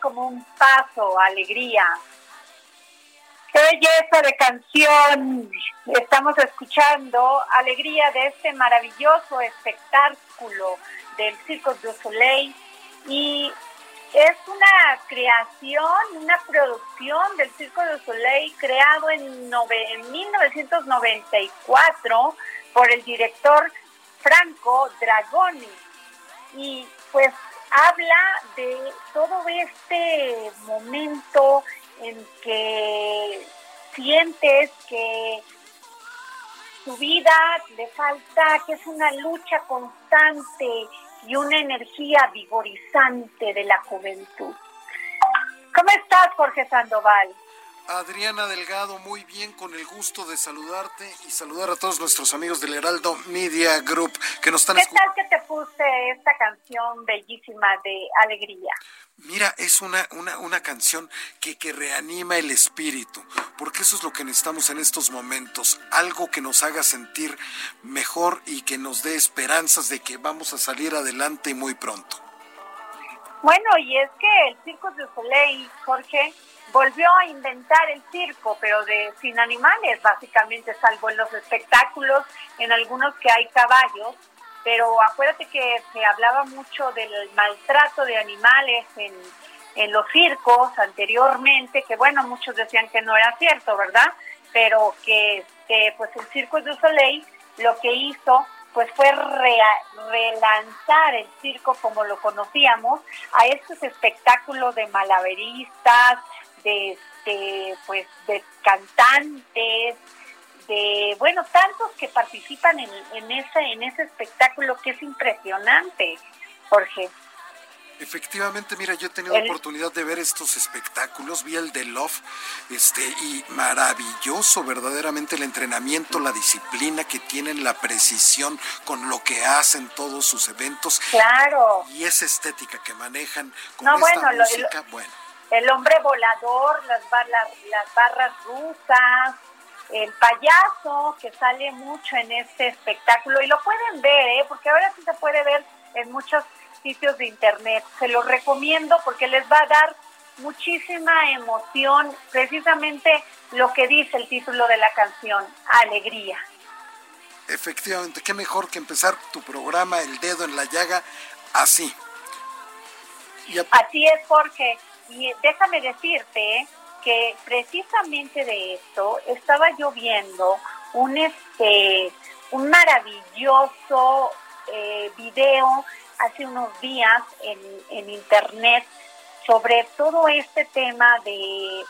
Como un paso, alegría. ¡Qué belleza de canción! Estamos escuchando Alegría de este maravilloso espectáculo del Circo du Soleil y es una creación, una producción del Circo du Soleil creado en, nove- en 1994 por el director Franco Dragoni y pues habla de todo este momento en que sientes que tu vida le falta, que es una lucha constante y una energía vigorizante de la juventud. ¿Cómo estás, Jorge Sandoval? Adriana Delgado, muy bien, con el gusto de saludarte y saludar a todos nuestros amigos del Heraldo Media Group que nos están ¿Qué escuchando. tal que te puse esta canción bellísima de alegría? Mira, es una, una, una canción que, que reanima el espíritu, porque eso es lo que necesitamos en estos momentos, algo que nos haga sentir mejor y que nos dé esperanzas de que vamos a salir adelante muy pronto. Bueno, y es que el Circo du Soleil, Jorge, volvió a inventar el circo, pero de sin animales, básicamente, salvo en los espectáculos, en algunos que hay caballos, pero acuérdate que se hablaba mucho del maltrato de animales en, en los circos anteriormente, que bueno, muchos decían que no era cierto, ¿verdad? Pero que este, pues el Circo du Soleil lo que hizo pues fue rea- relanzar el circo como lo conocíamos a estos espectáculos de malabaristas, de, este, pues de cantantes, de bueno tantos que participan en, en ese en ese espectáculo que es impresionante, Jorge. Efectivamente, mira, yo he tenido El- oportunidad de ver estos espectáculos, vi el de Love, este, y maravilloso verdaderamente el entrenamiento, la disciplina que tienen, la precisión con lo que hacen todos sus eventos Claro. y esa estética que manejan con No, esta bueno, lo- música, bueno. El hombre volador, las, bar- las, las barras rusas, el payaso que sale mucho en este espectáculo y lo pueden ver, ¿eh? porque ahora sí se puede ver en muchos sitios de internet. Se los recomiendo porque les va a dar muchísima emoción, precisamente lo que dice el título de la canción, alegría. Efectivamente, qué mejor que empezar tu programa El Dedo en la Llaga así. Y Así es, Jorge. Y déjame decirte que precisamente de esto estaba yo viendo un este un maravilloso eh, video hace unos días en, en internet sobre todo este tema de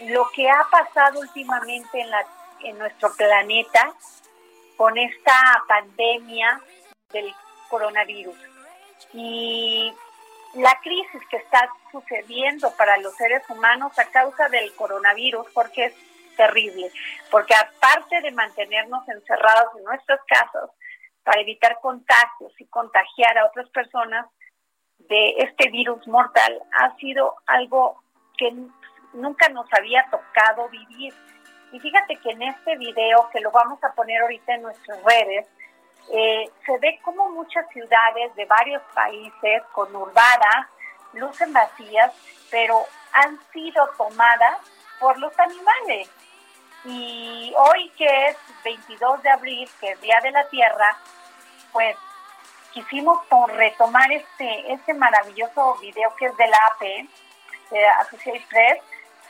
lo que ha pasado últimamente en la en nuestro planeta con esta pandemia del coronavirus. Y la crisis que está sucediendo para los seres humanos a causa del coronavirus, porque es terrible, porque aparte de mantenernos encerrados en nuestras casas para evitar contagios y contagiar a otras personas de este virus mortal, ha sido algo que nunca nos había tocado vivir. Y fíjate que en este video, que lo vamos a poner ahorita en nuestras redes, eh, se ve como muchas ciudades de varios países conurbadas lucen vacías, pero han sido tomadas por los animales. Y hoy que es 22 de abril, que es Día de la Tierra, pues quisimos to- retomar este, este maravilloso video que es de la AP, de Associated Press,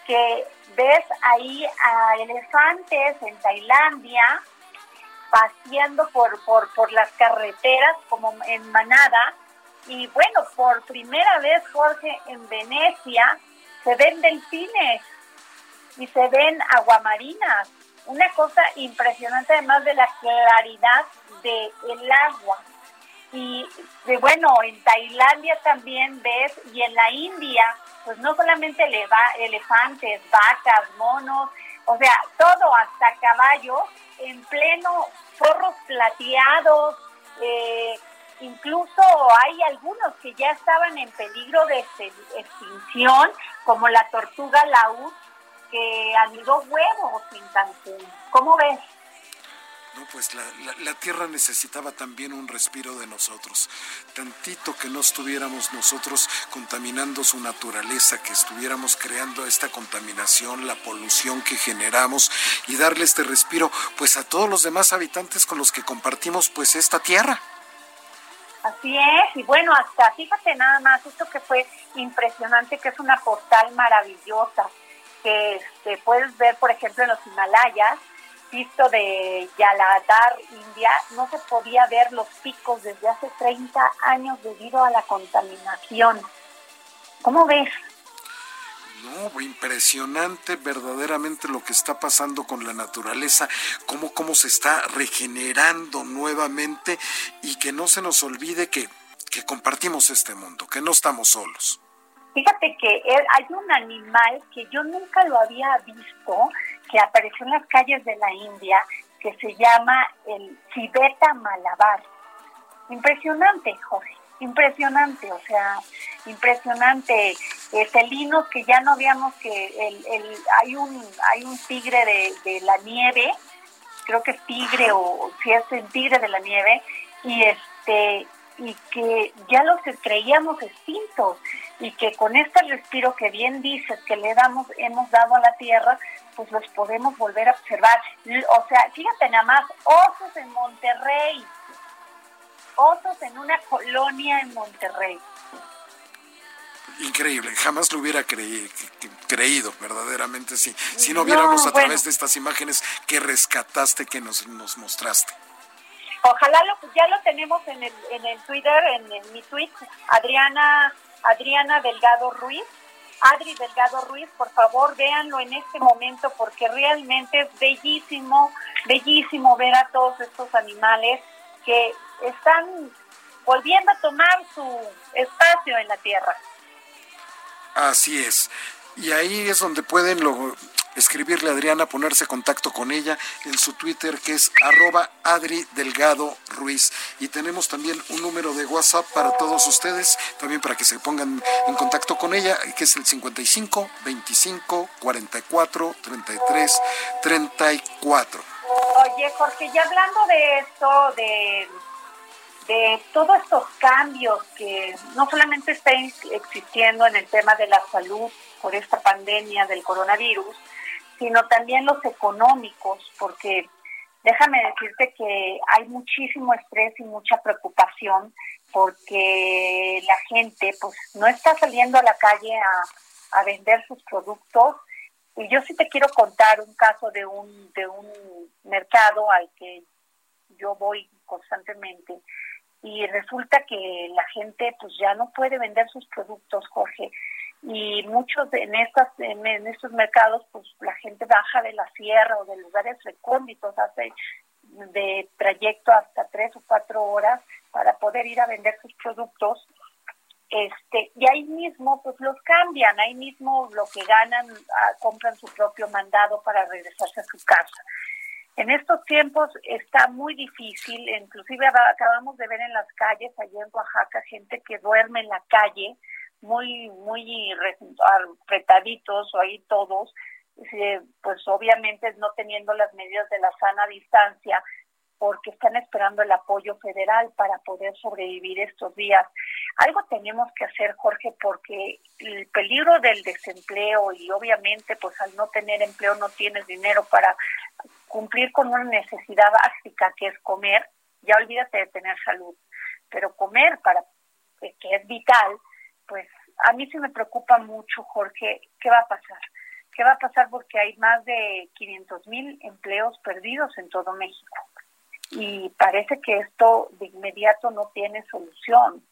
que ves ahí a elefantes en Tailandia, paseando por, por, por las carreteras como en manada. Y bueno, por primera vez, Jorge, en Venecia se ven delfines y se ven aguamarinas. Una cosa impresionante además de la claridad del agua. Y de, bueno, en Tailandia también ves, y en la India, pues no solamente eleva- elefantes, vacas, monos, o sea, todo hasta caballos en pleno zorros plateados, eh, incluso hay algunos que ya estaban en peligro de extinción, como la tortuga laúd, que anidó huevos en Cancún. ¿Cómo ves? No, pues la, la- la tierra necesitaba también un respiro de nosotros. Tantito que no estuviéramos nosotros contaminando su naturaleza, que estuviéramos creando esta contaminación, la polución que generamos y darle este respiro pues a todos los demás habitantes con los que compartimos pues esta tierra. Así es, y bueno, hasta fíjate nada más, esto que fue impresionante, que es una postal maravillosa, que este, puedes ver, por ejemplo, en los Himalayas, visto de Yaladar, India, no se podía ver los picos desde hace 30 años debido a la contaminación. ¿Cómo ves? No, impresionante verdaderamente lo que está pasando con la naturaleza, cómo, cómo se está regenerando nuevamente y que no se nos olvide que, que compartimos este mundo, que no estamos solos. Fíjate que él- hay un animal que yo nunca lo había visto, que apareció en las calles de la India, que se llama el civeta malabar. Impresionante, Jorge, impresionante, o sea, impresionante. Eh, felinos que ya no veíamos que el, el- hay un hay un tigre de, de la nieve, creo que es tigre o si es el tigre de la nieve, y este y que ya los creíamos extintos y que con este respiro que bien dices que le damos hemos dado a la tierra pues los podemos volver a observar o sea fíjate nada más osos en Monterrey osos en una colonia en Monterrey Increíble, jamás lo hubiera creí- creído, verdaderamente, sí. Si no No, viéramos a bueno. través de estas imágenes que rescataste, que nos, nos mostraste. Ojalá lo, ya lo tenemos en el, en el Twitter, en, en mi tweet, Adriana, Adriana Delgado Ruiz. Adri Delgado Ruiz, por favor, véanlo en este momento porque realmente es bellísimo, bellísimo ver a todos estos animales que están volviendo a tomar su espacio en la tierra. Así es. Y ahí es donde pueden lo- escribirle a Adriana, ponerse en contacto con ella en su Twitter que es arroba Adri Delgado Ruiz. Y tenemos también un número de WhatsApp para todos ustedes, también para que se pongan en contacto con ella, que es el 55 25 44 33 34. Oye, Jorge, ya hablando de esto, de, de todos estos cambios que no solamente están existiendo en el tema de la salud por esta pandemia del coronavirus, sino también los económicos, porque déjame decirte que hay muchísimo estrés y mucha preocupación porque la gente pues no está saliendo a la calle a, a vender sus productos y yo sí te quiero contar un caso de un, de un mercado al que yo voy constantemente y resulta que la gente pues ya no puede vender sus productos, Jorge. Y muchos en estas en, estos mercados pues la gente baja de la sierra o de lugares recónditos, hace de trayecto hasta tres o cuatro horas para poder ir a vender sus productos este y ahí mismo pues los cambian ahí mismo lo que ganan ah, compran su propio mandado para regresarse a su casa. En estos tiempos está muy difícil inclusive aba- acabamos de ver en las calles allá en Oaxaca gente que duerme en la calle muy muy re- apretaditos ahí todos eh, pues obviamente no teniendo las medidas de la sana distancia porque están esperando el apoyo federal para poder sobrevivir estos días. Algo tenemos que hacer, Jorge, porque el peligro del desempleo y obviamente pues al no tener empleo no tienes dinero para cumplir con una necesidad básica que es comer, ya olvídate de tener salud, pero comer para que es vital, pues a mí sí me preocupa mucho, Jorge, ¿qué va a pasar? ¿Qué va a pasar? Porque hay más de 500 mil empleos perdidos en todo México y parece que esto de inmediato no tiene solución.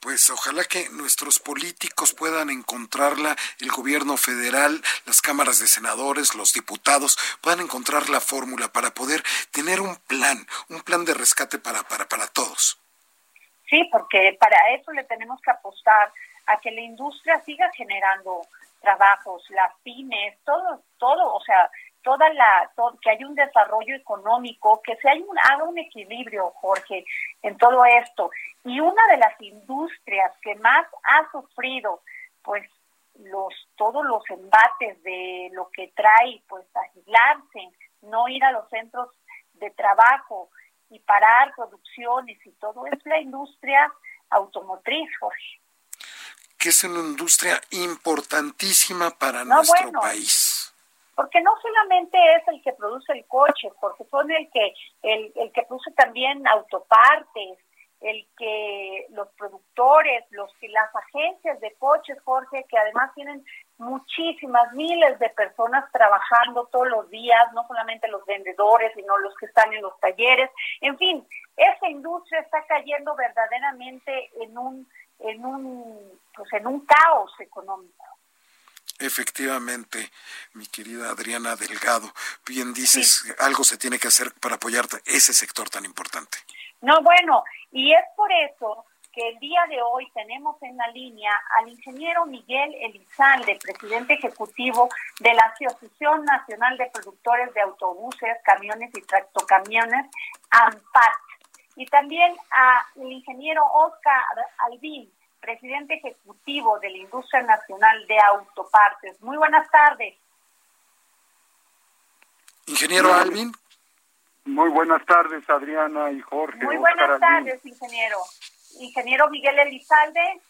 Pues ojalá que nuestros políticos puedan encontrarla, el gobierno federal, las cámaras de senadores, los diputados, puedan encontrar la fórmula para poder tener un plan, un plan de rescate para, para, para todos. Sí, porque para eso le tenemos que apostar a que la industria siga generando trabajos, las pymes, todo, todo, o sea, toda la, que haya un desarrollo económico, que se haya un, haga un equilibrio, Jorge, en todo esto. Y una de las industrias que más ha sufrido, pues, los todos los embates de lo que trae, pues, aislarse, no ir a los centros de trabajo y parar producciones y todo, es la industria automotriz, Jorge. que es una industria importantísima para No, nuestro bueno. país. porque no solamente es el que produce el coche, porque son el que el, el que produce también autopartes, el que los productores, los las agencias de coches, Jorge, que además tienen muchísimas miles de personas trabajando todos los días, no solamente los vendedores, sino los que están en los talleres, en fin, esa industria está cayendo verdaderamente en un en un pues en un caos económico. Efectivamente, mi querida Adriana Delgado, bien dices, algo se tiene que hacer para apoyar ese sector tan importante. No, bueno, y es por eso que el día de hoy tenemos en la línea al ingeniero Miguel Elizalde, presidente ejecutivo de la Asociación Nacional de Productores de Autobuses, Camiones y Tractocamiones, AMPAT, y también al ingeniero Oscar Albín, presidente ejecutivo de la Industria Nacional de Autopartes. Muy buenas tardes. Ingeniero Alvin, Muy buenas tardes, Adriana y Jorge. Muy Oscar buenas Albín. tardes, ingeniero. Ingeniero Miguel Elizalde.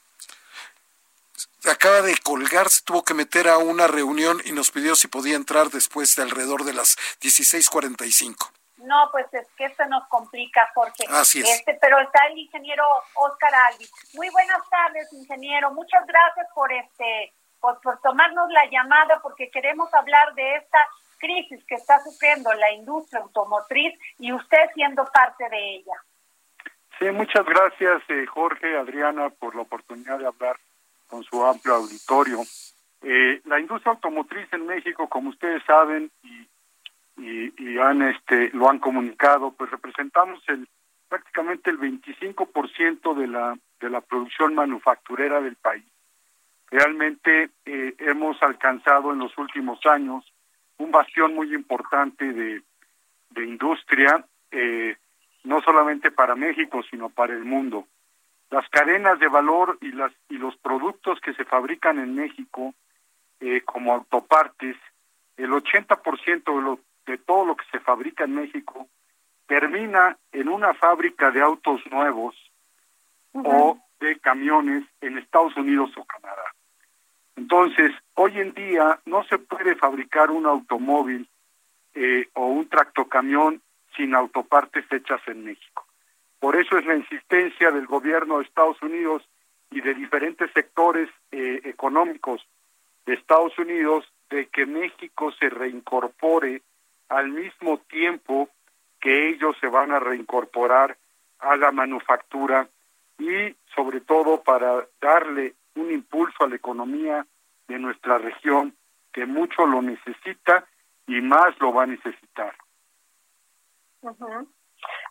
acaba de colgar, se tuvo que meter a una reunión y nos pidió si podía entrar después de alrededor de las 16:45. No, pues es que esto nos complica, Jorge. Así es. Este, pero está el ingeniero Oscar Albi. Muy buenas tardes, ingeniero. Muchas gracias por este, por, por tomarnos la llamada, porque queremos hablar de esta crisis que está sufriendo la industria automotriz y usted siendo parte de ella. Sí, muchas gracias, eh, Jorge, Adriana, por la oportunidad de hablar con su amplio auditorio. Eh, la industria automotriz en México, como ustedes saben y, y, y han este lo han comunicado, pues representamos el prácticamente el 25% de la de la producción manufacturera del país. Realmente eh, hemos alcanzado en los últimos años un bastión muy importante de, de industria, eh, no solamente para México, sino para el mundo. Las cadenas de valor y, las, y los productos que se fabrican en México, eh, como autopartes, el 80% de, lo, de todo lo que se fabrica en México termina en una fábrica de autos nuevos o de camiones en Estados Unidos o Canadá. Entonces, hoy en día no se puede fabricar un automóvil eh, o un tractocamión sin autopartes hechas en México. Por eso es la insistencia del gobierno de Estados Unidos y de diferentes sectores eh, económicos de Estados Unidos de que México se reincorpore al mismo tiempo que ellos se van a reincorporar a la manufactura y sobre todo para darle un impulso a la economía de nuestra región que mucho lo necesita y más lo va a necesitar. Ujú.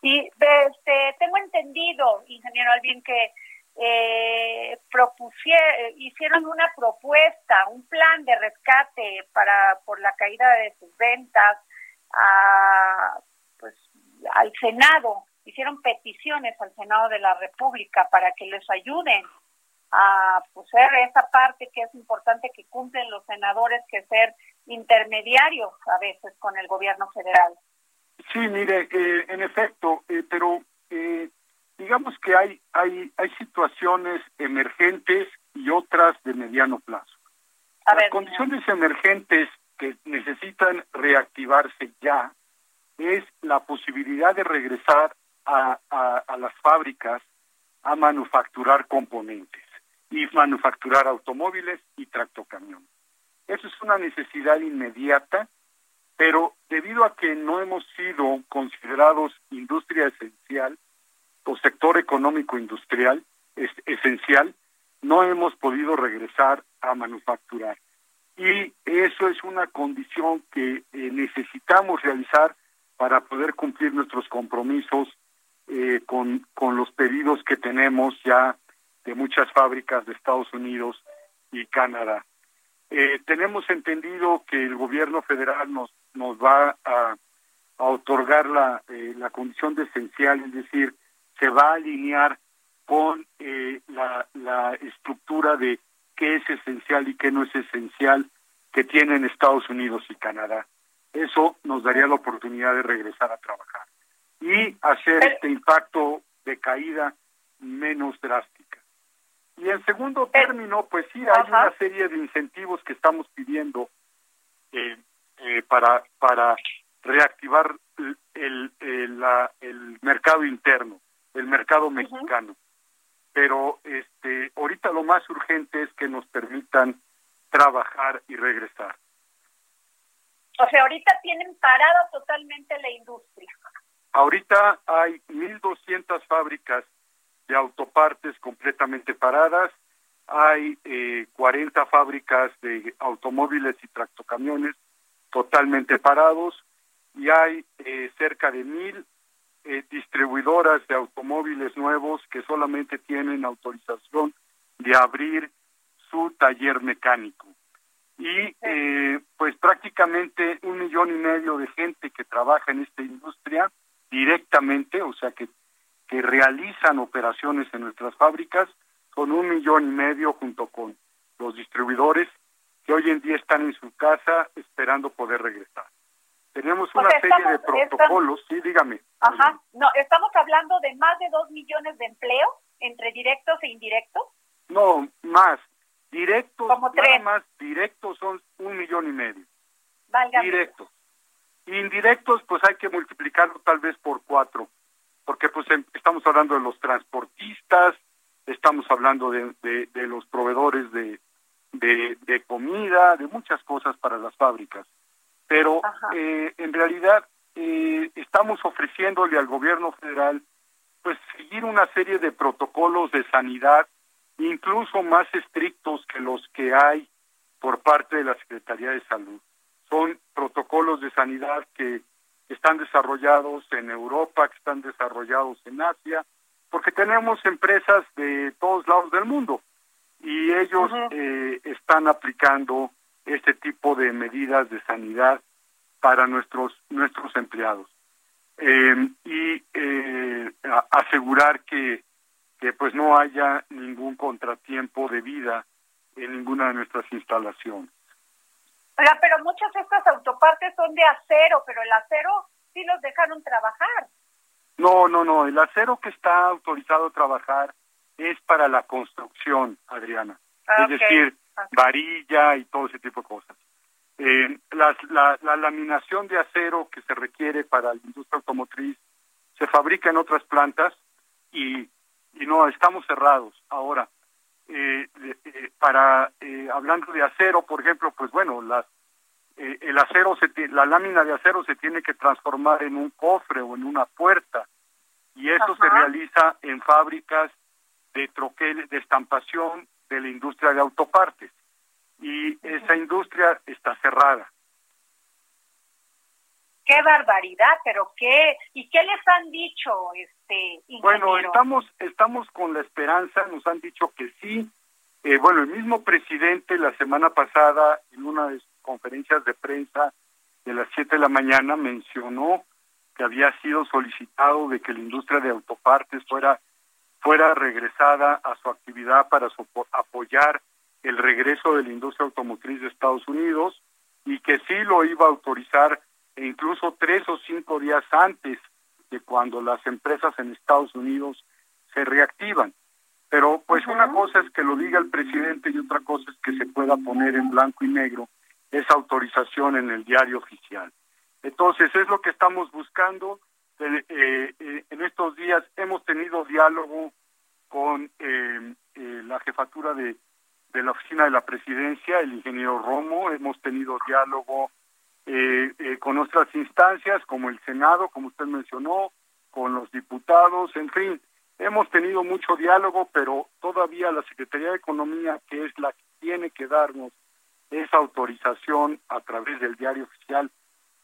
Y este, tengo entendido, ingeniero Alvin, que eh, propusie- hicieron una propuesta, un plan de rescate para por la caída de sus ventas a, pues, al Senado. Hicieron peticiones al Senado de la República para que les ayuden a pues, esa parte que es importante que cumplen los senadores, que ser intermediarios a veces con el gobierno federal. Sí, mire, eh, en efecto, eh, pero eh, digamos que hay, hay, hay situaciones emergentes y otras de mediano plazo. A Las ver, condiciones emergentes que necesitan reactivarse ya es la posibilidad de regresar a, a, a las fábricas a manufacturar componentes y manufacturar automóviles y tractocamiones. Eso es una necesidad inmediata, pero debido a que no hemos sido considerados industria esencial o sector económico industrial es esencial, no hemos podido regresar a manufacturar. Y eso es una condición que eh, necesitamos realizar para poder cumplir nuestros compromisos eh, con, con los pedidos que tenemos ya de muchas fábricas de Estados Unidos y Canadá. Eh, tenemos entendido que el gobierno federal nos, nos va a, a otorgar la, eh, la condición de esencial, es decir, se va a alinear con eh, la, la estructura de qué es esencial y qué no es esencial que tienen Estados Unidos y Canadá. Eso nos daría la oportunidad de regresar a trabajar y hacer este impacto de caída menos drástica. Y en segundo término, pues sí, hay una serie de incentivos que estamos pidiendo eh, eh, para, para reactivar el, el, el, la- el mercado interno, el mercado mexicano. Pero este, ahorita lo más urgente es que nos permitan trabajar y regresar. O sea, ahorita tienen parada totalmente la industria. Ahorita hay 1.200 fábricas de autopartes completamente paradas, hay eh, 40 fábricas de automóviles y tractocamiones totalmente parados y hay eh, cerca de mil eh, distribuidoras de automóviles nuevos que solamente tienen autorización de abrir su taller mecánico. Y eh, pues prácticamente un millón y medio de gente que trabaja en esta industria directamente, o sea que, que realizan operaciones en nuestras fábricas, con un millón y medio junto con los distribuidores que hoy en día están en su casa esperando poder regresar. Tenemos O una sea, serie de estamos- protocolos, sí, dígame. Ajá. No, estamos hablando de más de dos millones de empleos entre directos e indirectos. No, más. Directos, Como nada más directos son un millón y medio. Válgame. Directos. Indirectos, pues hay que multiplicarlo tal vez por cuatro, porque pues em- estamos hablando de los transportistas, estamos hablando de, de, de los proveedores de, de, de comida, de muchas cosas para las fábricas. Pero eh, en realidad eh, estamos ofreciéndole al gobierno federal pues seguir una serie de protocolos de sanidad, incluso más estrictos que los que hay por parte de la Secretaría de Salud. Son protocolos de sanidad que están desarrollados en Europa, que están desarrollados en Asia, porque tenemos empresas de todos lados del mundo y ellos eh, están aplicando este tipo de medidas de sanidad para nuestros nuestros empleados eh, y eh, asegurar que, que pues no haya ningún contratiempo de vida en ninguna de nuestras instalaciones. Oiga, pero muchas de estas autopartes son de acero, pero el acero sí los dejaron trabajar. No, no, no, el acero que está autorizado a trabajar es para la construcción, Adriana. Ah, es decir, Ok. varilla y todo ese tipo de cosas. Eh, la, la laminación de acero que se requiere para la industria automotriz se fabrica en otras plantas y, y no, estamos cerrados. Ahora, eh, eh, para eh, hablando de acero, por ejemplo, pues bueno, las el acero, se la lámina de acero se tiene que transformar en un cofre o en una puerta y eso se realiza en fábricas de troqueles, de estampación de la industria de autopartes y esa industria está cerrada. Qué barbaridad, pero qué y qué les han dicho, este Bueno, estamos estamos con la esperanza, nos han dicho que sí. Eh, bueno, el mismo presidente la semana pasada en una de sus conferencias de prensa de las 7 de la mañana mencionó que había sido solicitado de que la industria de autopartes fuera fuera regresada a su actividad para sopo- apoyar el regreso de la industria automotriz de Estados Unidos y que sí lo iba a autorizar e incluso tres o cinco días antes de cuando las empresas en Estados Unidos se reactivan. Pero pues una cosa es que lo diga el presidente y otra cosa es que se pueda poner en blanco y negro esa autorización en el diario oficial. Entonces es lo que estamos buscando. Eh, eh, en estos días hemos tenido diálogo con eh, eh, la jefatura de, de la oficina de la presidencia, el ingeniero Romo, hemos tenido diálogo eh, eh, con otras instancias como el Senado, como usted mencionó, con los diputados, en fin, hemos tenido mucho diálogo, pero todavía la Secretaría de Economía, que es la que tiene que darnos esa autorización a través del diario oficial,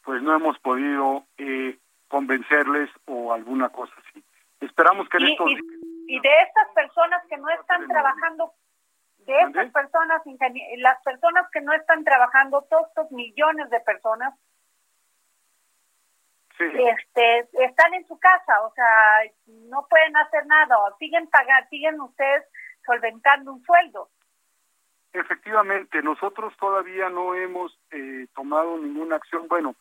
pues no hemos podido eh, convencerles o alguna cosa así. Esperamos que en Y, estos y- días... y de estas personas que no están trabajando, de estas personas, las personas que no están trabajando, todos estos millones de personas, Sí. este, están en su casa, o sea, no pueden hacer nada, o siguen pagar, siguen ustedes solventando un sueldo. Efectivamente, nosotros todavía no hemos eh, tomado ninguna acción. Bueno,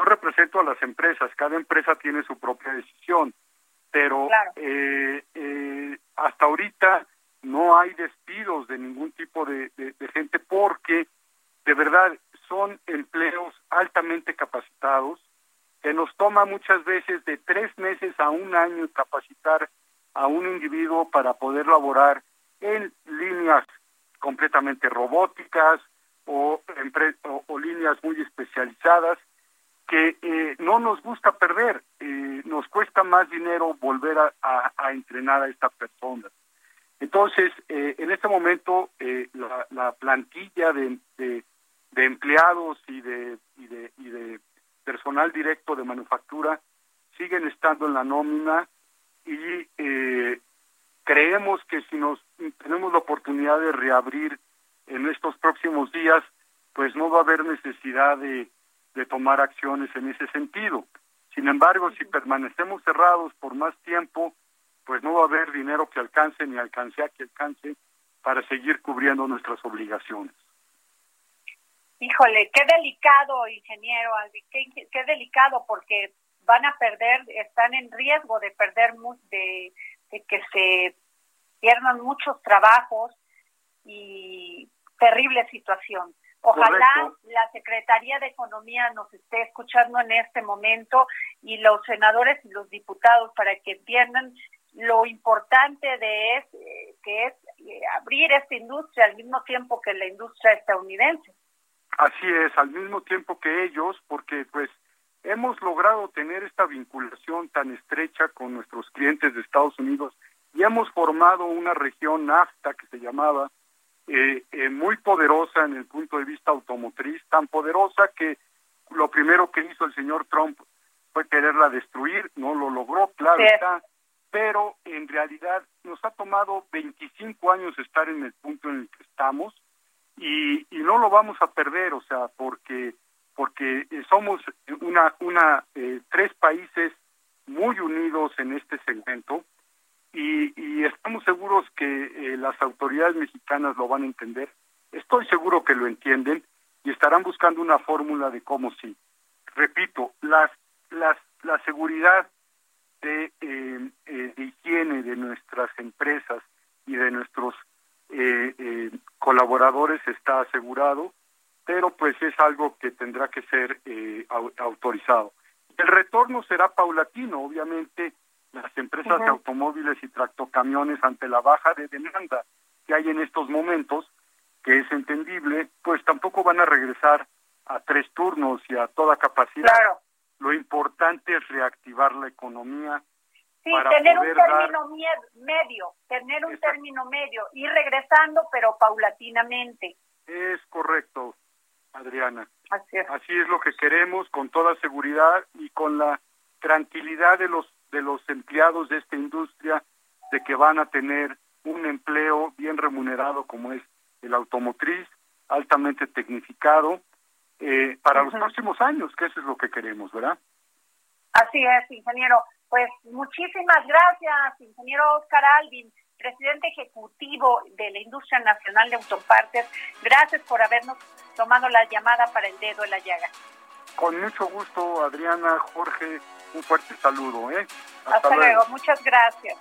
yo represento a las empresas, cada empresa tiene su propia decisión, pero Claro. eh, eh, hasta ahorita no hay despidos de ningún tipo de, de- de gente porque de verdad son empleos altamente capacitados que nos toma muchas veces de tres meses a un año capacitar a un individuo para poder laborar en líneas completamente robóticas o, empre- o, o líneas muy especializadas que eh, no nos gusta perder. Eh, nos cuesta más dinero volver a, entrenar a esta persona. Entonces, eh, en este momento, eh, la, la plantilla de, de- empleados y de, y, de, y de personal directo de manufactura siguen estando en la nómina y creemos que si nos tenemos la oportunidad de reabrir en estos próximos días, pues no va a haber necesidad de, de tomar acciones en ese sentido. Sin embargo, si permanecemos cerrados por más tiempo, pues no va a haber dinero que alcance ni alcance a que alcance para seguir cubriendo nuestras obligaciones. Híjole, qué delicado, ingeniero, qué, qué delicado, porque van a perder, están en riesgo de perder, de, de que se pierdan muchos trabajos y terrible situación. Ojalá Correcto. la Secretaría de Economía nos esté escuchando en este momento y los senadores y los diputados para que entiendan lo importante de es, eh, que es eh, abrir esta industria al mismo tiempo que la industria estadounidense. Así es, al mismo tiempo que ellos, porque pues hemos logrado tener esta vinculación tan estrecha con nuestros clientes de Estados Unidos y hemos formado una región NAFTA que se llamaba eh, eh, muy poderosa en el punto de vista automotriz, tan poderosa que lo primero que hizo el señor Trump fue quererla destruir, no lo logró, claro Sí. está, pero en realidad nos ha tomado 25 años estar en el punto en el que estamos y, y no lo vamos a perder, o sea, porque porque eh, somos una una eh, tres países muy unidos en este segmento y, y estamos seguros que eh, las autoridades mexicanas lo van a entender. Estoy seguro que lo entienden y estarán buscando una fórmula de cómo sí. Repito, las, las, la seguridad de, eh, eh, de higiene de nuestras empresas y de nuestros eh, eh, colaboradores está asegurado, pero pues es algo que tendrá que ser eh, au- autorizado. El retorno será paulatino, obviamente las empresas de automóviles y tractocamiones ante la baja de demanda que hay en estos momentos, que es entendible, pues tampoco van a regresar a tres turnos y a toda capacidad. Claro. Lo importante es reactivar la economía Sí, para tener un poder dar- término mie- medio, tener un Exacto. término medio, ir regresando, pero paulatinamente. Es correcto, Adriana. Así es. Así es lo que queremos, con toda seguridad y con la tranquilidad de los de los empleados de esta industria de que van a tener un empleo bien remunerado como es el automotriz, altamente tecnificado, eh, para los próximos años, que eso es lo que queremos, ¿verdad? Así es, ingeniero. Pues muchísimas gracias, ingeniero Oscar Alvin, presidente ejecutivo de la Industria Nacional de Autopartes. Gracias por habernos tomado la llamada para el dedo en la llaga. Con mucho gusto, Adriana, Jorge, un fuerte saludo, ¿eh? Hasta, luego, muchas gracias.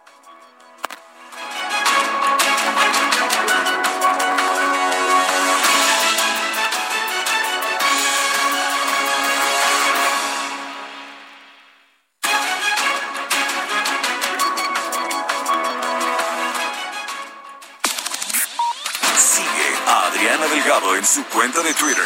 Sigue a Adriana Delgado en su cuenta de Twitter.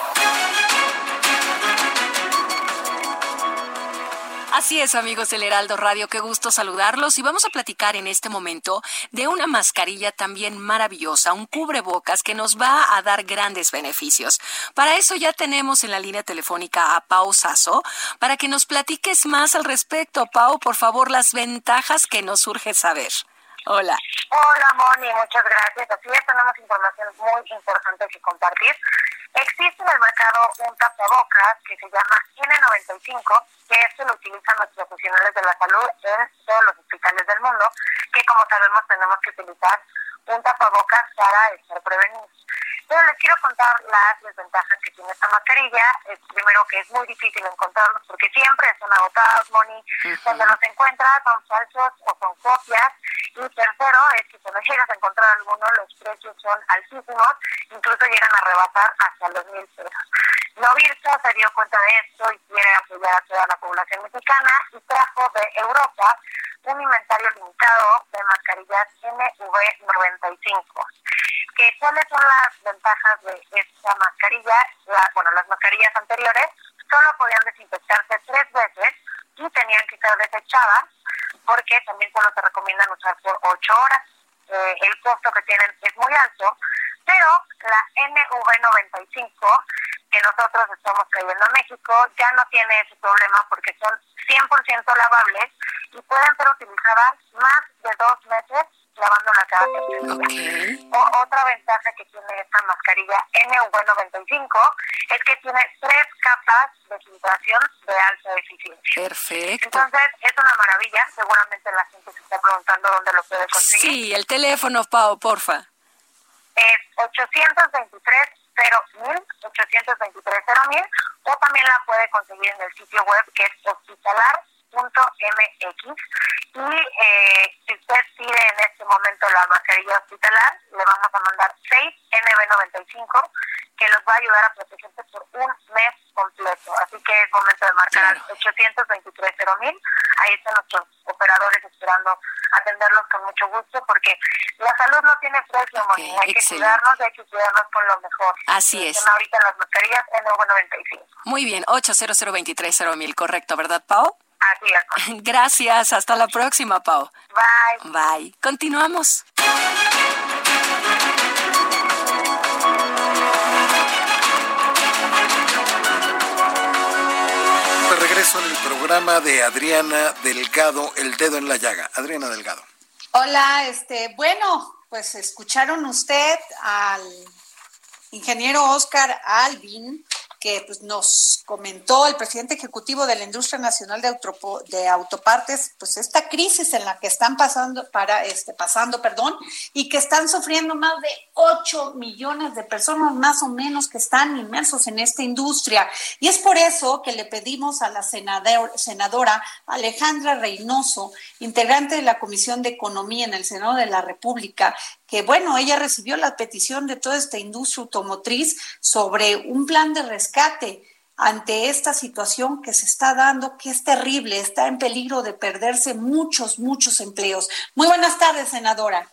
Así es, amigos del Heraldo Radio, qué gusto saludarlos y vamos a platicar en este momento de una mascarilla también maravillosa, un cubrebocas que nos va a dar grandes beneficios. Para eso ya tenemos en la línea telefónica a Pau Sasso para que nos platiques más al respecto. Pau, por favor, las ventajas que nos urge saber. Hola. Hola, Moni, muchas gracias. Así es, tenemos información muy importante que compartir. Existe en el mercado un tapabocas que se llama N95, que este lo utilizan los profesionales de la salud en todos los hospitales del mundo, que como sabemos tenemos que utilizar un tapabocas para estar prevenidos. Pero les quiero contar las desventajas que tiene esta mascarilla. Es, primero que es muy difícil encontrarlos porque siempre son agotados, Moni. Cuando los encuentras son falsos o son copias. Y tercero es que cuando llegas a encontrar alguno, los precios son altísimos, incluso llegan a rebasar hasta los mil pesos. Novirsa se dio cuenta de esto y quiere apoyar a toda la población mexicana y trajo de Europa un inventario limitado de mascarillas NV95. Que, ¿Cuáles son las ventajas de esta mascarilla? La- bueno, las mascarillas anteriores solo podían desinfectarse tres veces y tenían que ser desechadas porque también solo se recomiendan usar por ocho horas. Eh, el costo que tienen es muy alto, pero la NV95 que nosotros estamos trayendo a México ya no tiene ese problema porque son 100% lavables y pueden ser utilizadas más de dos meses lavándola cada tercer día. O- otra ventaja que tiene esta mascarilla NV95 es que tiene tres capas de filtración de alta eficiencia. Perfecto. Entonces, es una maravilla. Seguramente la gente se está preguntando dónde lo puede conseguir. Sí, el teléfono, Pau, porfa. Es 823 0000, 823 0000, o también la puede conseguir en el sitio web que es Y eh, si usted pide en este momento la mascarilla hospitalar, le vamos a mandar 6 NB95 que los va a ayudar a protegerse por un mes completo. Así que es momento de marcar al 823 mil. Ahí están nuestros operadores esperando atenderlos con mucho gusto porque la salud no tiene precio, Moni. Hay que excelente. cuidarnos y hay que cuidarnos con lo mejor. Así es. están ahorita las mascarillas NB95. Muy bien, 800 mil, correcto, ¿verdad, Pau? Así es. Moni. Gracias, hasta la próxima, Pau. Bye. Bye. Continuamos. De regreso en el programa de Adriana Delgado, El Dedo en la Llaga. Adriana Delgado. Hola, este, bueno, pues escucharon usted al ingeniero Oscar Alvin, que pues, nos comentó el presidente ejecutivo de la Industria Nacional de, de Autopartes, pues esta crisis en la que están pasando, para, este, pasando, perdón, y que están sufriendo más de 8 millones de personas más o menos que están inmersos en esta industria. Y es por eso que le pedimos a la senador- senadora Alejandra Reynoso, integrante de la Comisión de Economía en el Senado de la República, que bueno, ella recibió la petición de toda esta industria automotriz sobre un plan de rescate ante esta situación que se está dando, que es terrible, está en peligro de perderse muchos, muchos empleos. Muy buenas tardes, senadora.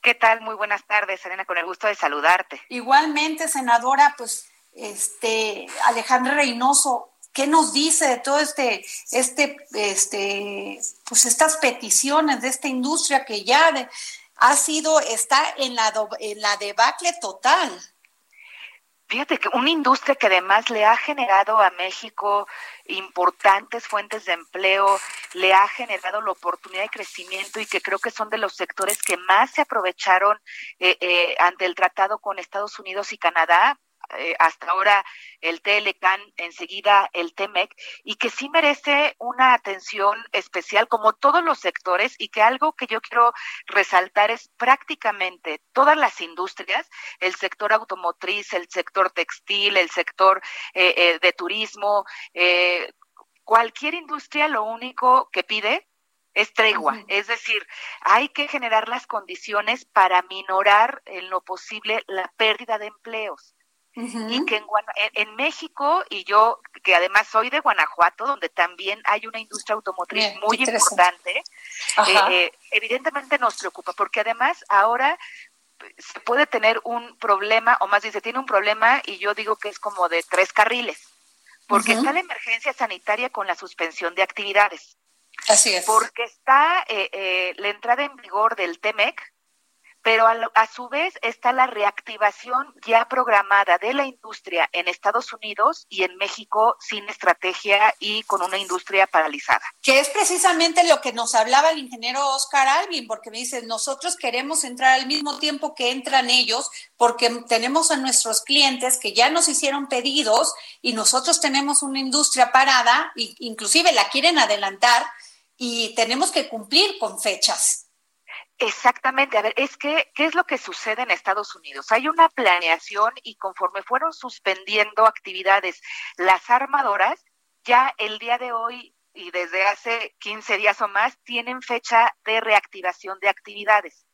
¿Qué tal? Muy buenas tardes, Elena, con el gusto de saludarte. Igualmente, senadora, pues, este, Alejandra Reynoso, ¿qué nos dice de todo este, este, este, pues estas peticiones de esta industria que ya de- ha sido, está en la, en la debacle total? Fíjate que una industria que además le ha generado a México importantes fuentes de empleo, le ha generado la oportunidad de crecimiento y que creo que son de los sectores que más se aprovecharon eh, eh, ante el tratado con Estados Unidos y Canadá. Eh, hasta ahora el TLCAN, enseguida el TEMEC, y que sí merece una atención especial como todos los sectores y que algo que yo quiero resaltar es prácticamente todas las industrias, el sector automotriz, el sector textil, el sector eh, eh, de turismo, eh, cualquier industria lo único que pide es tregua, es decir, hay que generar las condiciones para minorar en lo posible la pérdida de empleos y que en, en- en México, y yo que además soy de Guanajuato, donde también hay una industria automotriz Bien, muy importante, eh, eh, evidentemente nos preocupa, porque además ahora eh, se puede tener un problema, o más bien se tiene un problema, y yo digo que es como de tres carriles, porque está la emergencia sanitaria con la suspensión de actividades, Así es. porque está eh, eh, la entrada en vigor del TEMEC, pero a, lo- a su vez está la reactivación ya programada de la industria en Estados Unidos y en México sin estrategia y con una industria paralizada. que es precisamente lo que nos hablaba el ingeniero Oscar Alvin, porque me dice, nosotros queremos entrar al mismo tiempo que entran ellos, porque tenemos a nuestros clientes que ya nos hicieron pedidos y nosotros tenemos una industria parada, inclusive la quieren adelantar y tenemos que cumplir con fechas. Exactamente, a ver, es que, ¿qué es lo que sucede en Estados Unidos? Hay una planeación y conforme fueron suspendiendo actividades las armadoras, ya el día de hoy y desde hace 15 días o más tienen fecha de reactivación de actividades.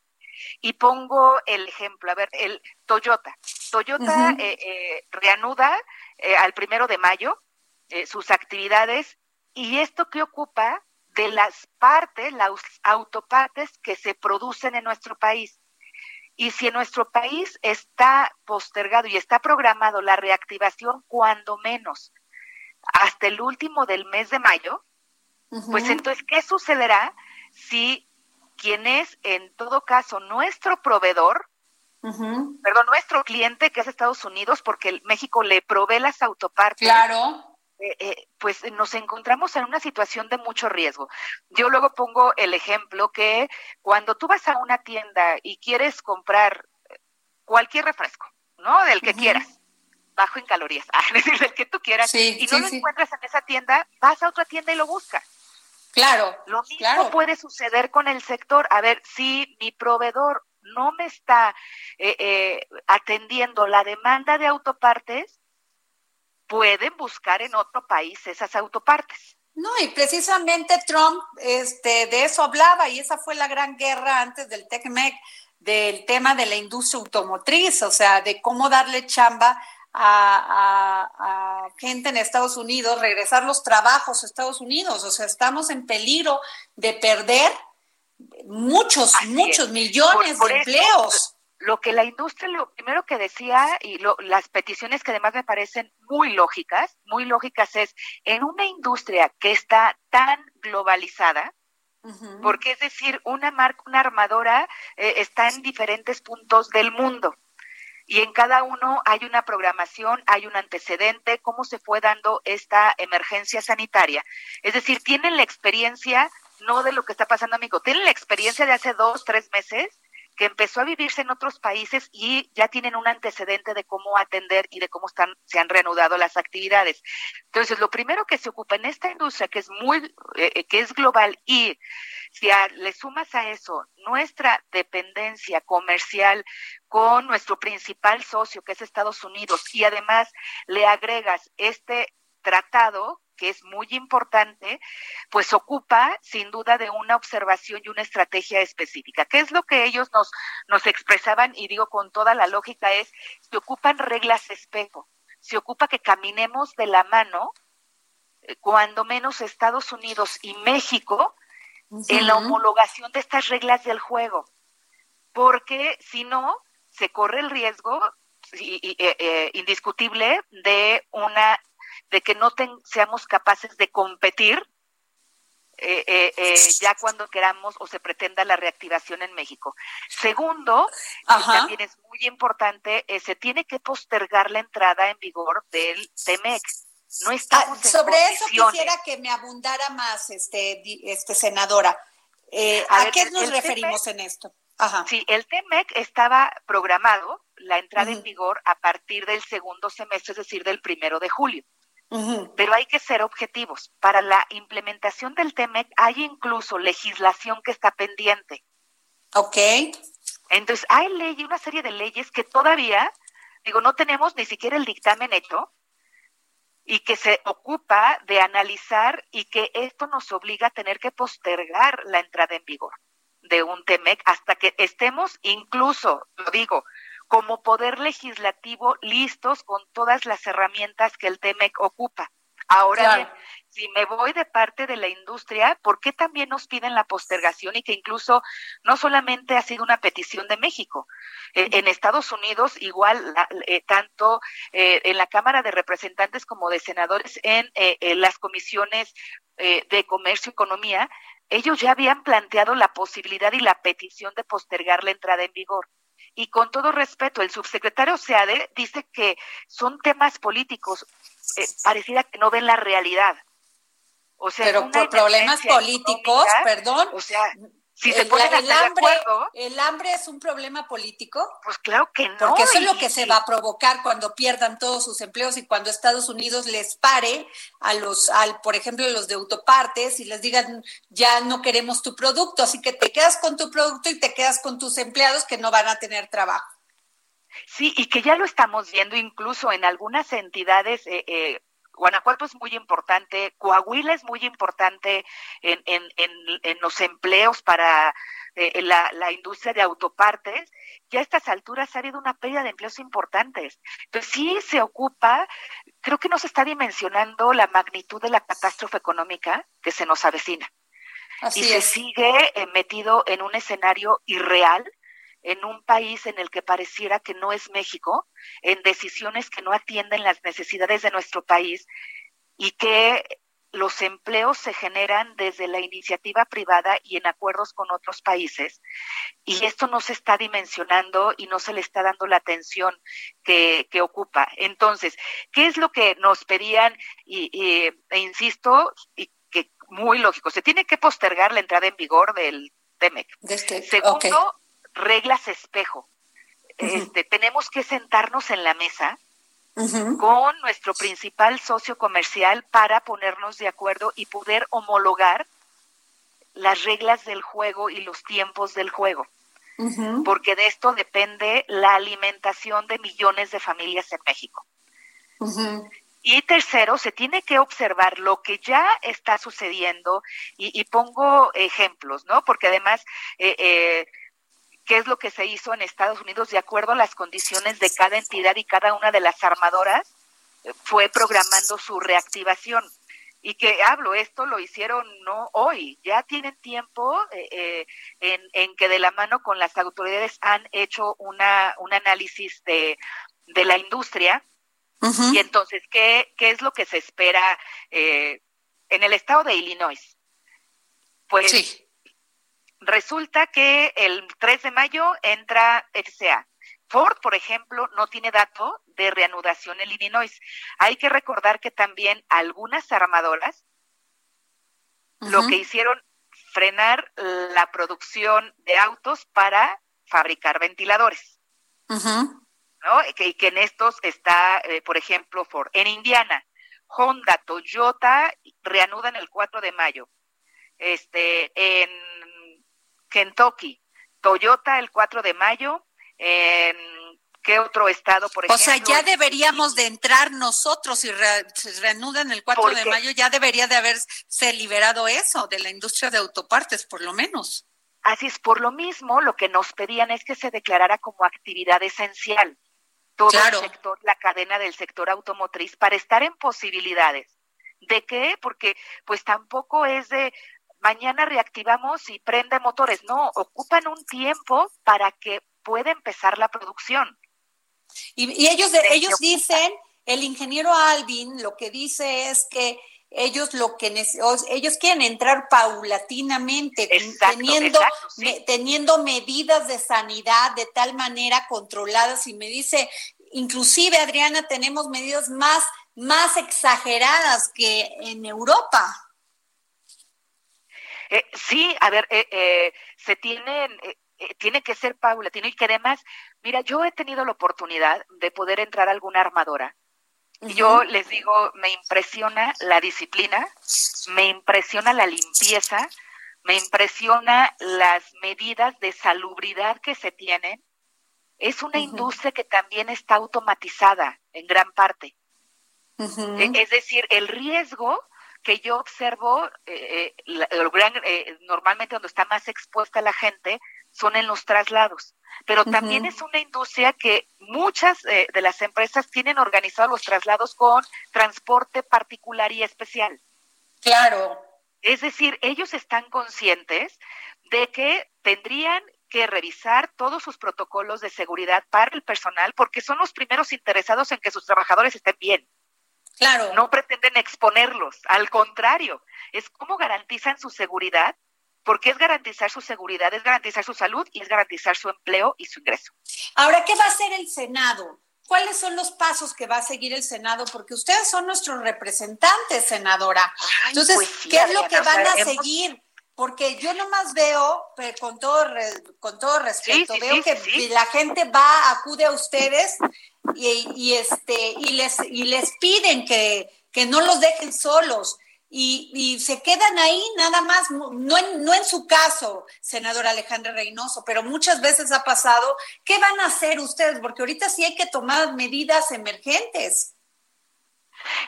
Y pongo el ejemplo, a ver, el Toyota. Toyota eh, eh, reanuda eh, al primero de mayo eh, sus actividades y esto que ocupa de las partes, las autopartes que se producen en nuestro país. Y si en nuestro país está postergado y está programado la reactivación cuando menos hasta el último del mes de mayo, pues entonces, ¿qué sucederá si quien es en todo caso nuestro proveedor, perdón, nuestro cliente que es Estados Unidos, porque México le provee las autopartes, Claro. Eh, eh, pues nos encontramos en una situación de mucho riesgo. Yo luego pongo el ejemplo que cuando tú vas a una tienda y quieres comprar eh, cualquier refresco, ¿no? Del que quieras, bajo en calorías, ah, es decir, del que tú quieras, Sí, y no sí, lo sí. encuentras en esa tienda, vas a otra tienda y lo buscas. Claro. Lo mismo Claro. puede suceder con el sector. A ver, si mi proveedor no me está eh, eh, atendiendo la demanda de autopartes, pueden buscar en otro país esas autopartes. No, y precisamente Trump este, de eso hablaba y esa fue la gran guerra antes del TECMEC, del tema de la industria automotriz, o sea, de cómo darle chamba a, a, gente en Estados Unidos, regresar los trabajos a Estados Unidos, o sea, estamos en peligro de perder muchos, Así muchos es. millones Por- por de eso, empleos. Lo que la industria, lo primero que decía y lo- las peticiones que además me parecen muy lógicas, muy lógicas es, en una industria que está tan globalizada, porque es decir, una marca, una armadora eh, está en diferentes puntos del mundo y en cada uno hay una programación, hay un antecedente, cómo se fue dando esta emergencia sanitaria. Es decir, tienen la experiencia no de lo que está pasando, amigo, tienen la experiencia de hace dos, tres meses que empezó a vivirse en otros países y ya tienen un antecedente de cómo atender y de cómo están, se han reanudado las actividades. Entonces, lo primero que se ocupa en esta industria, que es muy, eh, que es global y si le sumas a eso nuestra dependencia comercial con nuestro principal socio, que es Estados Unidos, y además le agregas este tratado que es muy importante, pues ocupa sin duda de una observación y una estrategia específica. ¿Qué es lo que ellos nos, nos expresaban? Y digo con toda la lógica es, se ocupan reglas espejo, se ocupa que caminemos de la mano, eh, cuando menos Estados Unidos y México, en la homologación de estas reglas del juego, porque si no, se corre el riesgo eh, eh, indiscutible de una de que no ten- seamos capaces de competir eh, eh, eh, ya cuando queramos o se pretenda la reactivación en México. Segundo, Ajá. también es muy importante, eh, se tiene que postergar la entrada en vigor del TEMEC. No Ah, estamos en sobre eso quisiera que me abundara más, este, este senadora. Eh, A ¿A, ver, qué nos el referimos en esto? Ajá. Sí, el TEMEC estaba programado la entrada en vigor a partir del segundo semestre, es decir, del primero de julio. Pero hay que ser objetivos. Para la implementación del TEMEC hay incluso legislación que está pendiente. Ok. Entonces, hay ley, una serie de leyes que todavía, digo, no tenemos ni siquiera el dictamen hecho y que se ocupa de analizar y que esto nos obliga a tener que postergar la entrada en vigor de un TEMEC hasta que estemos incluso, lo digo, como poder legislativo listos con todas las herramientas que el TEMEC ocupa. Ahora Claro. bien, si me voy de parte de la industria, ¿por qué también nos piden la postergación y que incluso no solamente ha sido una petición de México? Eh, en Estados Unidos, igual, eh, tanto eh, en la Cámara de Representantes como de Senadores, en eh, eh, las comisiones eh, de Comercio y Economía, ellos ya habían planteado la posibilidad y la petición de postergar la entrada en vigor. Y con todo respeto, el subsecretario Seade dice que son temas políticos. Eh, pareciera que no ven la realidad. O sea, Pero por problemas políticos, perdón. O sea, si se ponen a el estar de hambre, acuerdo, el hambre es un problema político. pues claro que no. Porque eso es lo que se va a provocar cuando pierdan todos sus empleos y cuando Estados Unidos les pare a los, al, por ejemplo, los de autopartes y les digan, ya no queremos tu producto, así que te quedas con tu producto y te quedas con tus empleados que no van a tener trabajo. Sí, y que ya lo estamos viendo incluso en algunas entidades. Eh, eh, Guanajuato es muy importante, Coahuila es muy importante en, en, en, en los empleos para eh, la, la industria de autopartes. Ya a estas alturas ha habido una pérdida de empleos importantes. Entonces sí se ocupa, creo que no se está dimensionando la magnitud de la catástrofe económica que se nos avecina. Así y se sigue eh, metido en un escenario irreal, en un país en el que pareciera que no es México, en decisiones que no atienden las necesidades de nuestro país y que los empleos se generan desde la iniciativa privada y en acuerdos con otros países. Y esto no se está dimensionando y no se le está dando la atención que, que ocupa. Entonces, ¿qué es lo que nos pedían? Y, y- e insisto, y que muy lógico, se tiene que postergar la entrada en vigor del TEMEC. De este- Segundo, ok. Reglas espejo. Este, tenemos que sentarnos en la mesa con nuestro principal socio comercial para ponernos de acuerdo y poder homologar las reglas del juego y los tiempos del juego, porque de esto depende la alimentación de millones de familias en México. Y tercero, se tiene que observar lo que ya está sucediendo y, y pongo ejemplos, ¿no? Porque además, eh, eh, ¿qué es lo que se hizo en Estados Unidos de acuerdo a las condiciones de cada entidad y cada una de las armadoras? eh, Fue programando su reactivación. Y que hablo, esto lo hicieron no hoy, ya tienen tiempo eh, eh, en, en que de la mano con las autoridades han hecho una, un análisis de, de la industria y entonces, ¿qué, ¿qué es lo que se espera eh, en el estado de Illinois? Pues Sí. Resulta que el 3 de mayo entra FCA. Ford, por ejemplo, no tiene dato de reanudación en Illinois. Hay que recordar que también algunas armadoras lo que hicieron frenar la producción de autos para fabricar ventiladores. ¿no? Y que, y que en estos está, eh, por ejemplo, Ford. En Indiana, Honda, Toyota reanudan el 4 de mayo. Este, en Kentucky, Toyota el 4 de mayo. En qué otro estado, por O ejemplo. sea, ya deberíamos de entrar nosotros si re- reanudan el 4 de mayo, ya debería de haberse liberado eso de la industria de autopartes, por lo menos. Así es, por lo mismo, lo que nos pedían es que se declarara como actividad esencial todo Claro. el sector, la cadena del sector automotriz, para estar en posibilidades. ¿De qué? Porque pues tampoco es de mañana reactivamos y prende motores, no, ocupan un tiempo para que pueda empezar la producción. Y, y ellos, ellos dicen, el ingeniero Alvin lo que dice es que ellos lo que ellos quieren entrar paulatinamente, Exacto, teniendo, exacto, sí. me- teniendo medidas de sanidad de tal manera controladas. Y me dice, inclusive Adriana, tenemos medidas más, más exageradas que en Europa. Eh, sí, a ver, eh, eh, se tienen, eh, eh, tiene que ser paulatino y que además, mira, yo he tenido la oportunidad de poder entrar a alguna armadora. Y Yo les digo, me impresiona la disciplina, me impresiona la limpieza, me impresiona las medidas de salubridad que se tienen. Es una industria que también está automatizada en gran parte. Eh, Es decir, el riesgo que yo observo, eh, eh, la- el gran- eh, normalmente donde está más expuesta la gente, son en los traslados. Pero también es una industria que muchas eh, de las empresas tienen organizados los traslados con transporte particular y especial. Claro. Es decir, ellos están conscientes de que tendrían que revisar todos sus protocolos de seguridad para el personal porque son los primeros interesados en que sus trabajadores estén bien Claro. no pretenden exponerlos, al contrario, es cómo garantizan su seguridad, porque es garantizar su seguridad, es garantizar su salud y es garantizar su empleo y su ingreso. Ahora, ¿qué va a hacer el Senado? ¿Cuáles son los pasos que va a seguir el Senado? Porque ustedes son nuestros representantes, senadora. Ay, Entonces, pues sí, ¿qué es lo Adriana, que o sea, van a hemos- seguir? Porque yo nomás veo, pero con todo re- con todo respeto, Sí, sí, veo sí, que la gente va, acude a ustedes y, y este y les y les piden que, que no los dejen solos. Y, y se quedan ahí nada más, no en, no en su caso, senadora Alejandra Reynoso, pero muchas veces ha pasado. ¿Qué van a hacer ustedes? Porque ahorita sí hay que tomar medidas emergentes.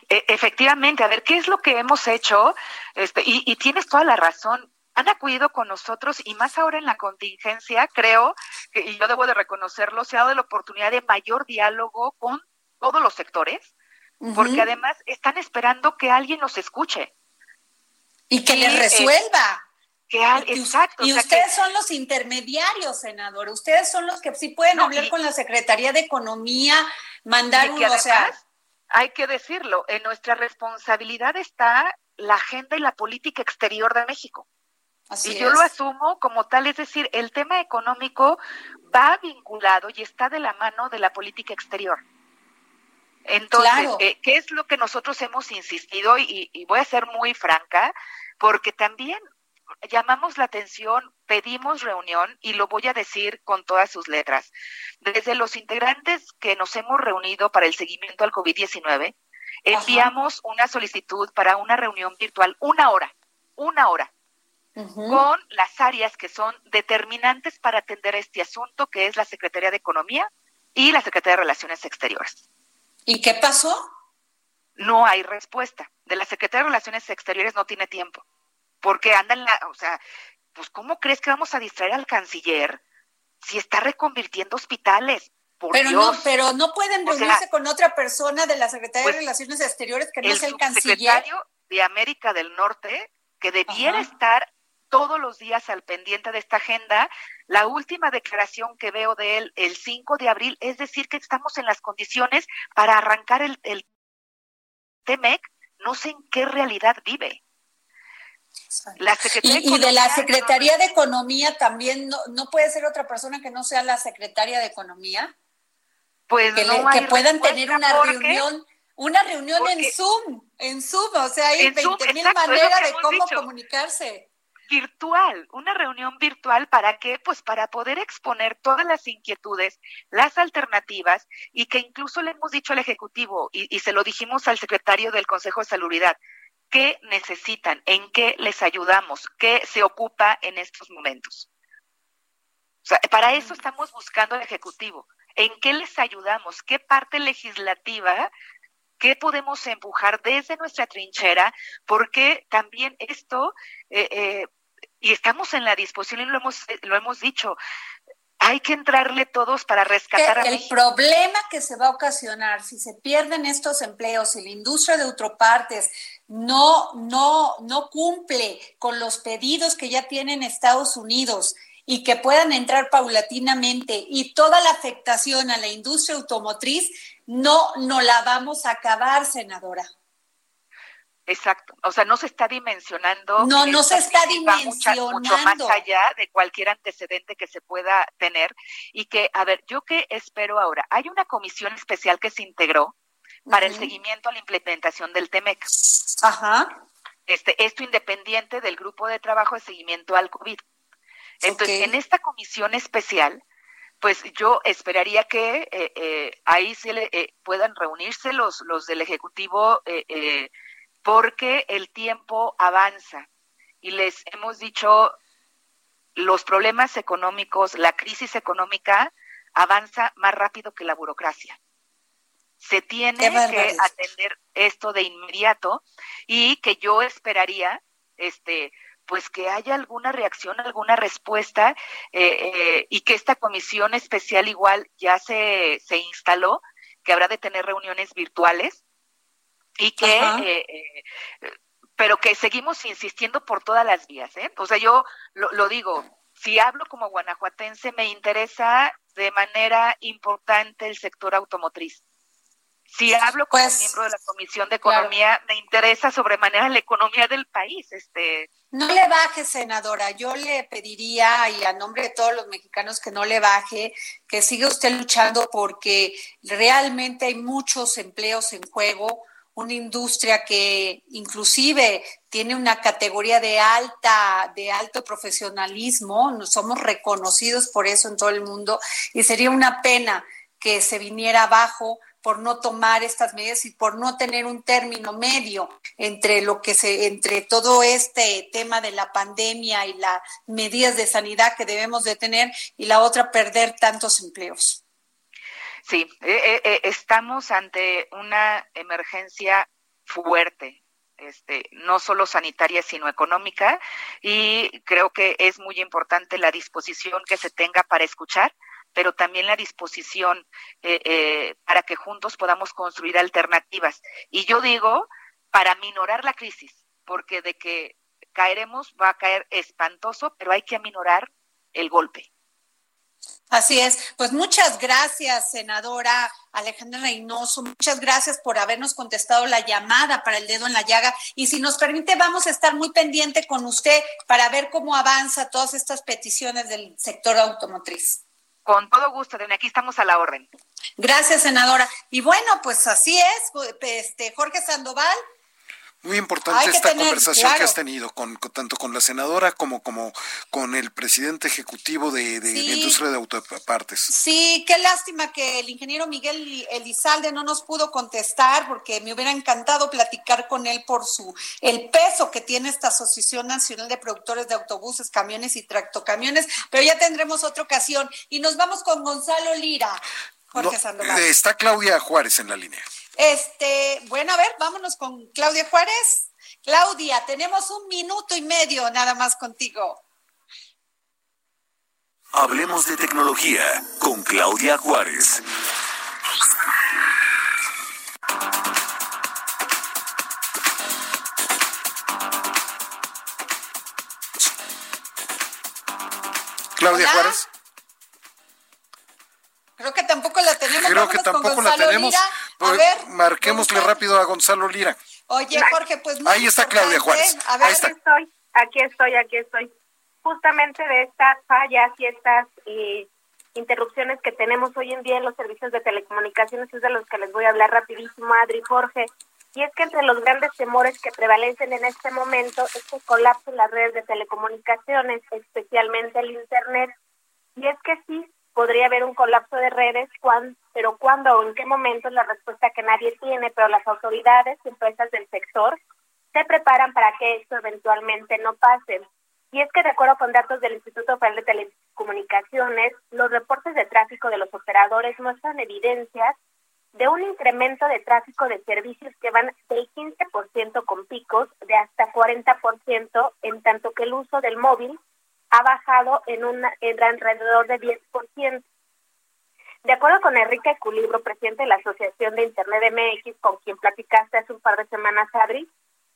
E- efectivamente, a ver, ¿qué es lo que hemos hecho? Este, y, y tienes toda la razón. Han acudido con nosotros y más ahora en la contingencia, creo, que, y yo debo de reconocerlo, se ha dado la oportunidad de mayor diálogo con todos los sectores, porque además están esperando que alguien los escuche. y que les eh, resuelva. Que al- Y, exacto. y o sea, que- ustedes son los intermediarios, senador. Ustedes son los que sí pueden No, hablar y- con la Secretaría de Economía, mandar un, o sea, hay que decirlo, en nuestra responsabilidad está la agenda y la política exterior de México. Así y yo es. lo asumo como tal, es decir, el tema económico va vinculado y está de la mano de la política exterior. Entonces, Claro. eh, ¿qué es lo que nosotros hemos insistido? Y, y voy a ser muy franca, porque también llamamos la atención, pedimos reunión y lo voy a decir con todas sus letras. Desde los integrantes que nos hemos reunido para el seguimiento al COVID-19, enviamos una solicitud para una reunión virtual, una hora, una hora, Con las áreas que son determinantes para atender este asunto, que es la Secretaría de Economía y la Secretaría de Relaciones Exteriores. ¿Y qué pasó? no hay respuesta. De la Secretaría de Relaciones Exteriores no tiene tiempo, porque andan, la, o sea, pues ¿cómo crees que vamos a distraer al canciller si está reconvirtiendo hospitales? Por pero Dios. no, pero no pueden O sea, reunirse con otra persona de la Secretaría pues, de Relaciones Exteriores que no el sea el canciller. subsecretario de América del Norte, que debiera Ajá. estar todos los días al pendiente de esta agenda, la última declaración que veo de él el 5 de abril es decir que estamos en las condiciones para arrancar el, el TEMEC, no sé en qué realidad vive. La Secretaría Y, y de la Secretaría de Economía también no, no puede ser otra persona que no sea la Secretaria de Economía, pues que, no le- hay que puedan tener una porque- reunión, una reunión en Zoom, en Zoom, o sea, hay En Zoom, 20 mil exacto, maneras de cómo dicho. comunicarse. Virtual, una reunión virtual para qué? Pues para poder exponer todas las inquietudes, las alternativas y que incluso le hemos dicho al Ejecutivo y, y se lo dijimos al secretario del Consejo de Salubridad, qué necesitan, en qué les ayudamos, qué se ocupa en estos momentos. O sea, para eso estamos buscando al Ejecutivo, en qué les ayudamos, qué parte legislativa ¿Qué podemos empujar desde nuestra trinchera? Porque también esto, eh, eh, y estamos en la disposición y lo hemos, lo hemos dicho, hay que entrarle todos para rescatar a el México. problema que se va a ocasionar si se pierden estos empleos, si la industria de autopartes no, no, no cumple con los pedidos que ya tienen Estados Unidos y que puedan entrar paulatinamente y toda la afectación a la industria automotriz, no, no la vamos a acabar, senadora. Exacto. O sea, no se está dimensionando. No, no se está mucha- mucho más dimensionando. allá de cualquier antecedente que se pueda tener. Y que, a ver, yo qué espero ahora. Hay una comisión especial que se integró para el seguimiento a la implementación del TEMEC. Ajá. Este, esto independiente del grupo de trabajo de seguimiento al COVID. Entonces, en esta comisión especial, pues yo esperaría que eh, eh, ahí se le, eh, puedan reunirse los, los del Ejecutivo, porque el tiempo avanza. Y les hemos dicho, los problemas económicos, la crisis económica avanza más rápido que la burocracia. Se tiene que atender esto de inmediato y que yo esperaría, este, pues que haya alguna reacción, alguna respuesta eh, eh, y que esta comisión especial igual ya se, se instaló, que habrá de tener reuniones virtuales y que, eh, eh, pero que seguimos insistiendo por todas las vías, ¿eh? O sea, yo lo, lo digo, si hablo como guanajuatense, me interesa de manera importante el sector automotriz. Si hablo como Pues, miembro de la Comisión de claro. Economía, me interesa sobremanera la economía del país. Este, No le baje, senadora. Yo le pediría, y a nombre de todos los mexicanos, que no le baje, que siga usted luchando porque realmente hay muchos empleos en juego, una industria que inclusive tiene una categoría de alta, de alto profesionalismo, somos reconocidos por eso en todo el mundo, y sería una pena que se viniera abajo por no tomar estas medidas y por no tener un término medio entre lo que se entre todo este tema de la pandemia y las medidas de sanidad que debemos de tener y la otra perder tantos empleos. Sí, eh, eh, estamos ante una emergencia fuerte, este, no solo sanitaria, sino económica, y creo que es muy importante la disposición que se tenga para escuchar, pero también la disposición eh, eh, para que juntos podamos construir alternativas. Y yo digo, para minorar la crisis, porque de que caeremos va a caer espantoso, pero hay que aminorar el golpe. Así es. Pues muchas gracias, senadora Alejandra Reynoso. Muchas gracias por habernos contestado la llamada para el dedo en la llaga. Y si nos permite, vamos a estar muy pendiente con usted para ver cómo avanza todas estas peticiones del sector automotriz. Con todo gusto, Adriana, aquí estamos a la orden. Gracias, senadora. Y bueno, pues así es, este Jorge Sandoval. Muy importante esta tener, conversación que has tenido con, con- tanto con la senadora como, como con el presidente ejecutivo de, de Sí. la industria de autopartes. Sí, qué lástima que el ingeniero Miguel Elizalde no nos pudo contestar porque me hubiera encantado platicar con él por su el peso que tiene esta Asociación Nacional de Productores de Autobuses, Camiones y Tractocamiones, pero ya tendremos otra ocasión y nos vamos con Gonzalo Lira. Jorge No, Sandoval. eh, está Claudia Juárez en la línea. Este, bueno, a ver, vámonos con Claudia Juárez. Claudia, tenemos un minuto y medio nada más contigo. Hablemos de tecnología con Claudia Juárez. Claudia Hola. Juárez. Creo que tampoco la tenemos. Creo que Vámonos con tampoco la Gonzalo tenemos. Lira. A Oye, ver, Marquémosle Gonzalo. rápido a Gonzalo Lira. Oye, Jorge, pues muy Ahí está Claudia. Juárez. A ver, Ahí está. estoy, aquí estoy, aquí estoy. Justamente de estas fallas y estas eh, interrupciones que tenemos hoy en día en los servicios de telecomunicaciones es de los que les voy a hablar rapidísimo, Adri Jorge. Y es que entre los grandes temores que prevalecen en este momento es que colapsen las redes de telecomunicaciones, especialmente el Internet. Y es que sí, podría haber un colapso de redes, pero cuándo o en qué momento es la respuesta que nadie tiene, pero las autoridades y empresas del sector se preparan para que esto eventualmente no pase. Y es que de acuerdo con datos del Instituto Federal de Telecomunicaciones, los reportes de tráfico de los operadores muestran evidencias de un incremento de tráfico de servicios que van del 15% con picos de hasta 40%, en tanto que el uso del móvil ha bajado en, una, en alrededor de 10%. De acuerdo con Enrique Eculibro, presidente de la Asociación de Internet MX, con quien platicaste hace un par de semanas, Adri,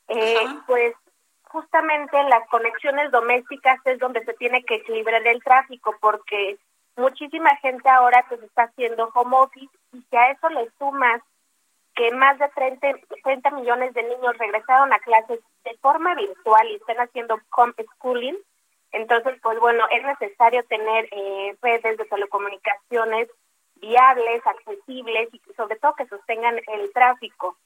eh, pues justamente las conexiones domésticas es donde se tiene que equilibrar el tráfico, porque muchísima gente ahora pues está haciendo home office y si a eso le sumas que más de 30, 30 millones de niños regresaron a clases de forma virtual y están haciendo homeschooling, entonces pues bueno, es necesario tener eh, redes de telecomunicaciones viables, accesibles y sobre todo que sostengan el tráfico.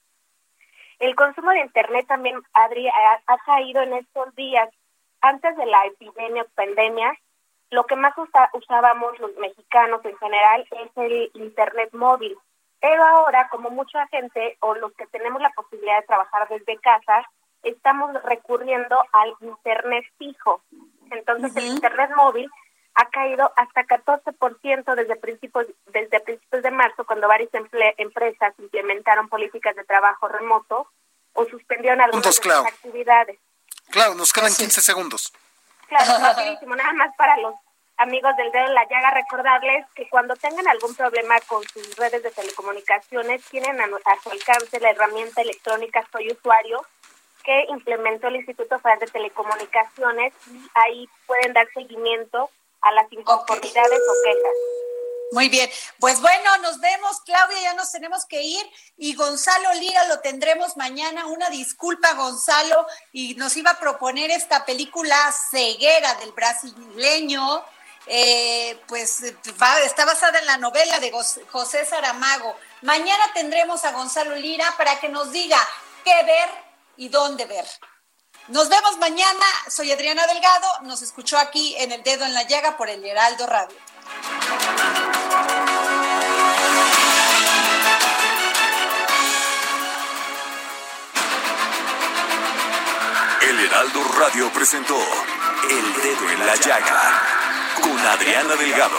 El consumo de Internet también, Adri, ha, caído en estos días. Antes de la epidemia o pandemia, lo que más usábamos los mexicanos en general es el Internet móvil. Pero ahora, como mucha gente o los que tenemos la posibilidad de trabajar desde casa, estamos recurriendo al Internet fijo. Entonces, el Internet móvil ha caído hasta 14% desde principios, desde principios de marzo, cuando varias emple- empresas implementaron políticas de trabajo remoto o suspendieron algunas Puntos, de sus actividades. Claro, nos quedan 15 segundos. Claro, rapidísimo, nada más para los amigos del dedo en la llaga, recordarles que cuando tengan algún problema con sus redes de telecomunicaciones, tienen a, a su alcance la herramienta electrónica Soy Usuario, que implementó el Instituto Federal de Telecomunicaciones, y ahí pueden dar seguimiento a las inconformidades o quejas. Muy bien, pues bueno, nos vemos, Claudia, ya nos tenemos que ir y Gonzalo Lira lo tendremos mañana. Una disculpa, Gonzalo, y nos iba a proponer esta película ceguera del brasileño, eh, pues va- está basada en la novela de José Saramago. Mañana tendremos a Gonzalo Lira para que nos diga qué ver y dónde ver. Nos vemos mañana, soy Adriana Delgado, nos escuchó aquí en El Dedo en la Llaga por el Heraldo Radio. El Heraldo Radio presentó El Dedo en la Llaga con Adriana Delgado.